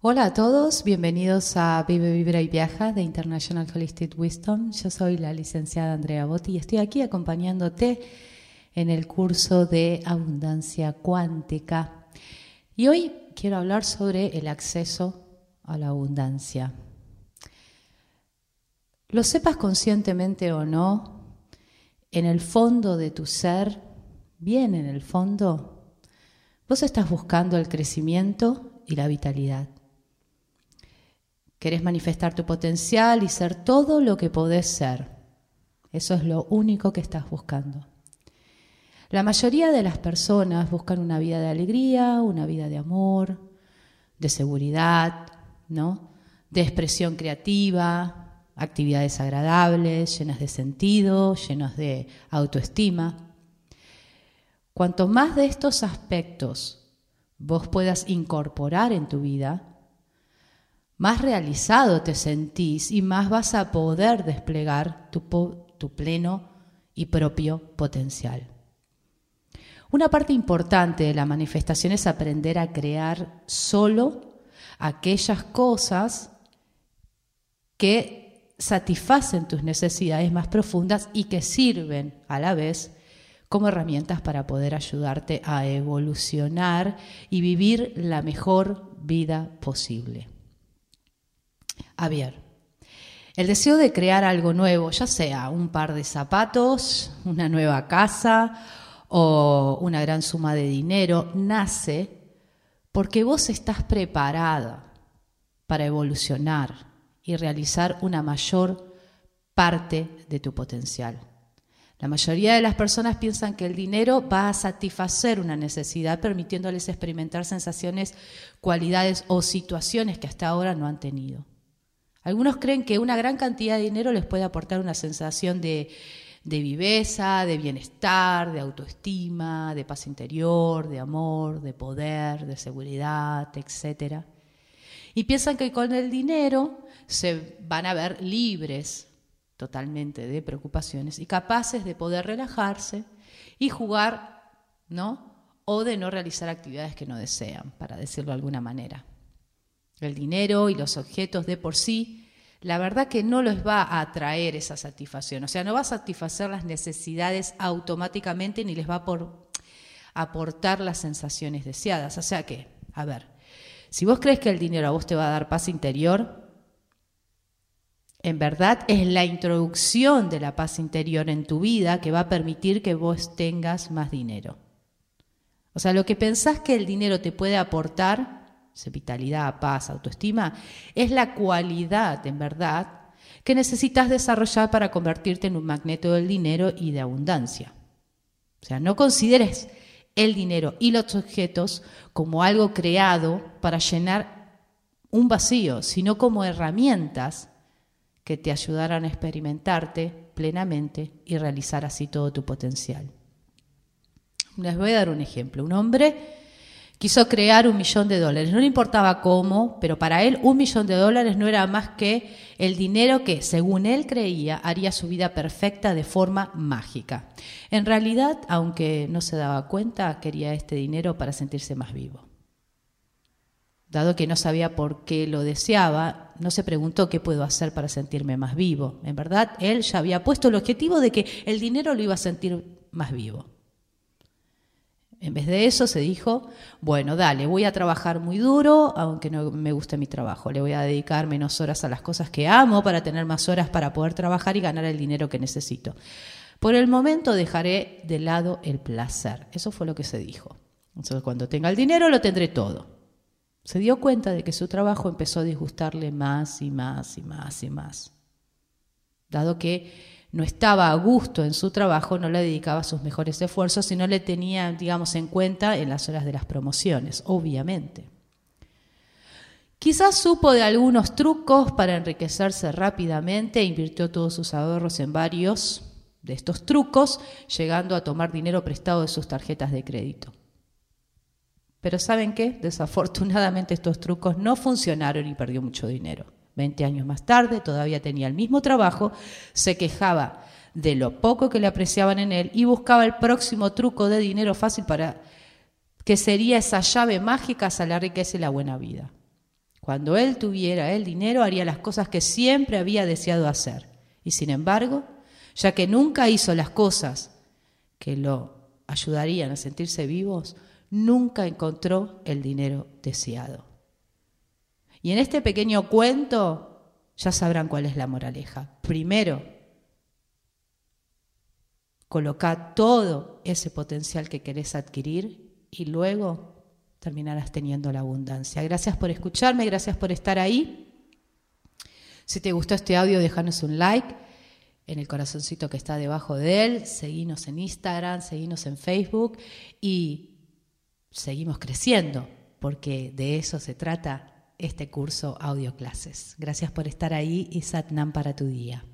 Hola a todos, bienvenidos a Vive, Vibra y Viaja de International Holistic Wisdom. Yo soy la licenciada Andrea Botti y estoy aquí acompañándote en el curso de Abundancia Cuántica. Y hoy quiero hablar sobre el acceso a la abundancia. Lo sepas conscientemente o no, en el fondo de tu ser, bien en el fondo, vos estás buscando el crecimiento y la vitalidad. Querés manifestar tu potencial y ser todo lo que podés ser. Eso es lo único que estás buscando. La mayoría de las personas buscan una vida de alegría, una vida de amor, de seguridad, ¿no? De expresión creativa, actividades agradables, llenas de sentido, llenas de autoestima. Cuanto más de estos aspectos vos puedas incorporar en tu vida, más realizado te sentís y más vas a poder desplegar tu, pleno y propio potencial. Una parte importante de la manifestación es aprender a crear solo aquellas cosas que satisfacen tus necesidades más profundas y que sirven a la vez como herramientas para poder ayudarte a evolucionar y vivir la mejor vida posible. A ver, el deseo de crear algo nuevo, ya sea un par de zapatos, una nueva casa o una gran suma de dinero, nace porque vos estás preparada para evolucionar y realizar una mayor parte de tu potencial. La mayoría de las personas piensan que el dinero va a satisfacer una necesidad, permitiéndoles experimentar sensaciones, cualidades o situaciones que hasta ahora no han tenido. Algunos creen que una gran cantidad de dinero les puede aportar una sensación de, viveza, de bienestar, de autoestima, de paz interior, de amor, de poder, de seguridad, etc. Y piensan que con el dinero se van a ver libres totalmente de preocupaciones y capaces de poder relajarse y jugar, ¿no? O de no realizar actividades que no desean, para decirlo de alguna manera. El dinero y los objetos de por sí, la verdad que no les va a atraer esa satisfacción. O sea, no va a satisfacer las necesidades automáticamente ni les va a aportar las sensaciones deseadas. O sea que, a ver, si vos crees que el dinero a vos te va a dar paz interior, en verdad es la introducción de la paz interior en tu vida que va a permitir que vos tengas más dinero. O sea, lo que pensás que el dinero te puede aportar vitalidad, paz, autoestima, es la cualidad, en verdad, que necesitas desarrollar para convertirte en un magneto del dinero y de abundancia. O sea, no consideres el dinero y los objetos como algo creado para llenar un vacío, sino como herramientas que te ayudarán a experimentarte plenamente y realizar así todo tu potencial. Les voy a dar un ejemplo. Un hombre Quiso crear un millón de dólares. No le importaba cómo, pero para él un millón de dólares no era más que el dinero que, según él creía, haría su vida perfecta de forma mágica. En realidad, aunque no se daba cuenta, quería este dinero para sentirse más vivo. Dado que no sabía por qué lo deseaba, no se preguntó qué puedo hacer para sentirme más vivo. En verdad, él ya había puesto el objetivo de que el dinero lo iba a sentir más vivo. En vez de eso se dijo, bueno, dale, voy a trabajar muy duro, aunque no me guste mi trabajo. Le voy a dedicar menos horas a las cosas que amo para tener más horas para poder trabajar y ganar el dinero que necesito. Por el momento dejaré de lado el placer. Eso fue lo que se dijo. Entonces, cuando tenga el dinero lo tendré todo. Se dio cuenta de que su trabajo empezó a disgustarle más y más y más y más. Dado que no estaba a gusto en su trabajo, no le dedicaba sus mejores esfuerzos y no le tenía, digamos, en cuenta en las horas de las promociones, obviamente. Quizás supo de algunos trucos para enriquecerse rápidamente e invirtió todos sus ahorros en varios de estos trucos, llegando a tomar dinero prestado de sus tarjetas de crédito. Pero ¿saben qué? Desafortunadamente estos trucos no funcionaron y perdió mucho dinero. Veinte años más tarde, todavía tenía el mismo trabajo, se quejaba de lo poco que le apreciaban en él y buscaba el próximo truco de dinero fácil para que sería esa llave mágica hacia la riqueza y la buena vida. Cuando él tuviera el dinero, haría las cosas que siempre había deseado hacer. Y sin embargo, ya que nunca hizo las cosas que lo ayudarían a sentirse vivos, nunca encontró el dinero deseado. Y en este pequeño cuento ya sabrán cuál es la moraleja. Primero, coloca todo ese potencial que querés adquirir y luego terminarás teniendo la abundancia. Gracias por escucharme, gracias por estar ahí. Si te gustó este audio, déjanos un like en el corazoncito que está debajo de él, seguinos en Instagram, seguinos en Facebook y seguimos creciendo, porque de eso se trata este curso Audio Clases. Gracias por estar ahí y Satnam para tu día.